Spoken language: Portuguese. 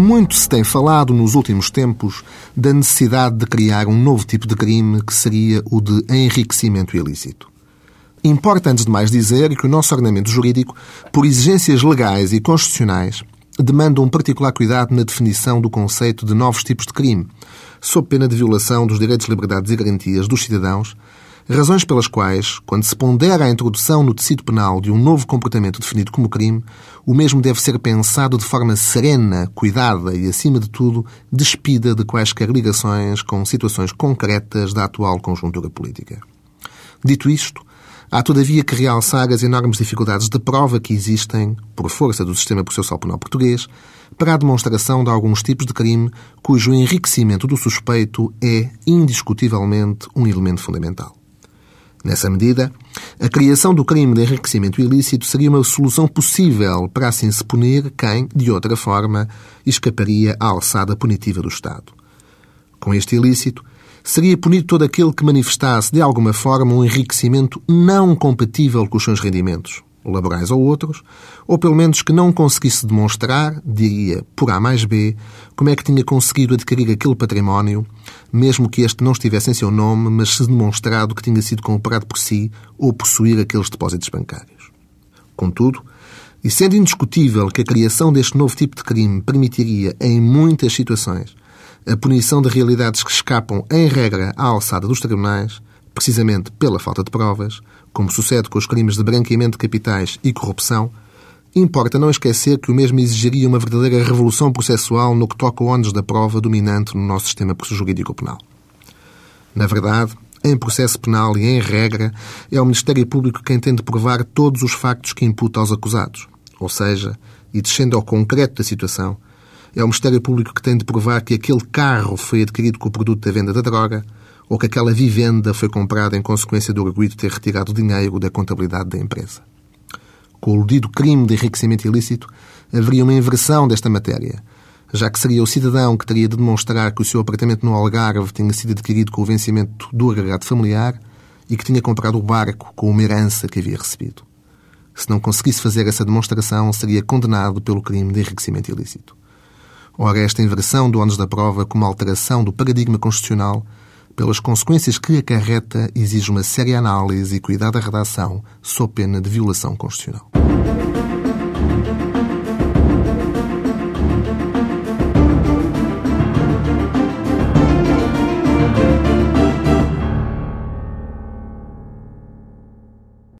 Muito se tem falado nos últimos tempos da necessidade de criar um novo tipo de crime que seria o de enriquecimento ilícito. Importa, antes de mais, dizer que o nosso ordenamento jurídico, por exigências legais e constitucionais, demanda um particular cuidado na definição do conceito de novos tipos de crime, sob pena de violação dos direitos, liberdades e garantias dos cidadãos, razões pelas quais, quando se pondera a introdução no tecido penal de um novo comportamento definido como crime, o mesmo deve ser pensado de forma serena, cuidada e, acima de tudo, despida de quaisquer ligações com situações concretas da atual conjuntura política. Dito isto, há todavia que realçar as enormes dificuldades de prova que existem, por força do sistema processual penal português, para a demonstração de alguns tipos de crime cujo enriquecimento do suspeito é, indiscutivelmente, um elemento fundamental. Nessa medida, a criação do crime de enriquecimento ilícito seria uma solução possível para assim se punir quem, de outra forma, escaparia à alçada punitiva do Estado. Com este ilícito, seria punido todo aquele que manifestasse de alguma forma um enriquecimento não compatível com os seus rendimentos, laborais ou outros, ou pelo menos que não conseguisse demonstrar, diria por A mais B, como é que tinha conseguido adquirir aquele património, mesmo que este não estivesse em seu nome, mas se demonstrado que tinha sido comprado por si ou possuir aqueles depósitos bancários. Contudo, e sendo indiscutível que a criação deste novo tipo de crime permitiria, em muitas situações, a punição de realidades que escapam, em regra, à alçada dos tribunais, precisamente pela falta de provas, como sucede com os crimes de branqueamento de capitais e corrupção, importa não esquecer que o mesmo exigiria uma verdadeira revolução processual no que toca ao ônus da prova dominante no nosso sistema jurídico penal. Na verdade, em processo penal e em regra, é o Ministério Público quem tem de provar todos os factos que imputa aos acusados. Ou seja, e descendo ao concreto da situação, é o Ministério Público que tem de provar que aquele carro foi adquirido com o produto da venda da droga, ou que aquela vivenda foi comprada em consequência do arguido ter retirado dinheiro da contabilidade da empresa. Com o aludido crime de enriquecimento ilícito, haveria uma inversão desta matéria, já que seria o cidadão que teria de demonstrar que o seu apartamento no Algarve tinha sido adquirido com o vencimento do agregado familiar e que tinha comprado o barco com uma herança que havia recebido. Se não conseguisse fazer essa demonstração, seria condenado pelo crime de enriquecimento ilícito. Ora, esta inversão do ônus da prova, como alteração do paradigma constitucional, pelas consequências que acarreta, exige uma séria análise e cuidado da redação, sob pena de violação constitucional.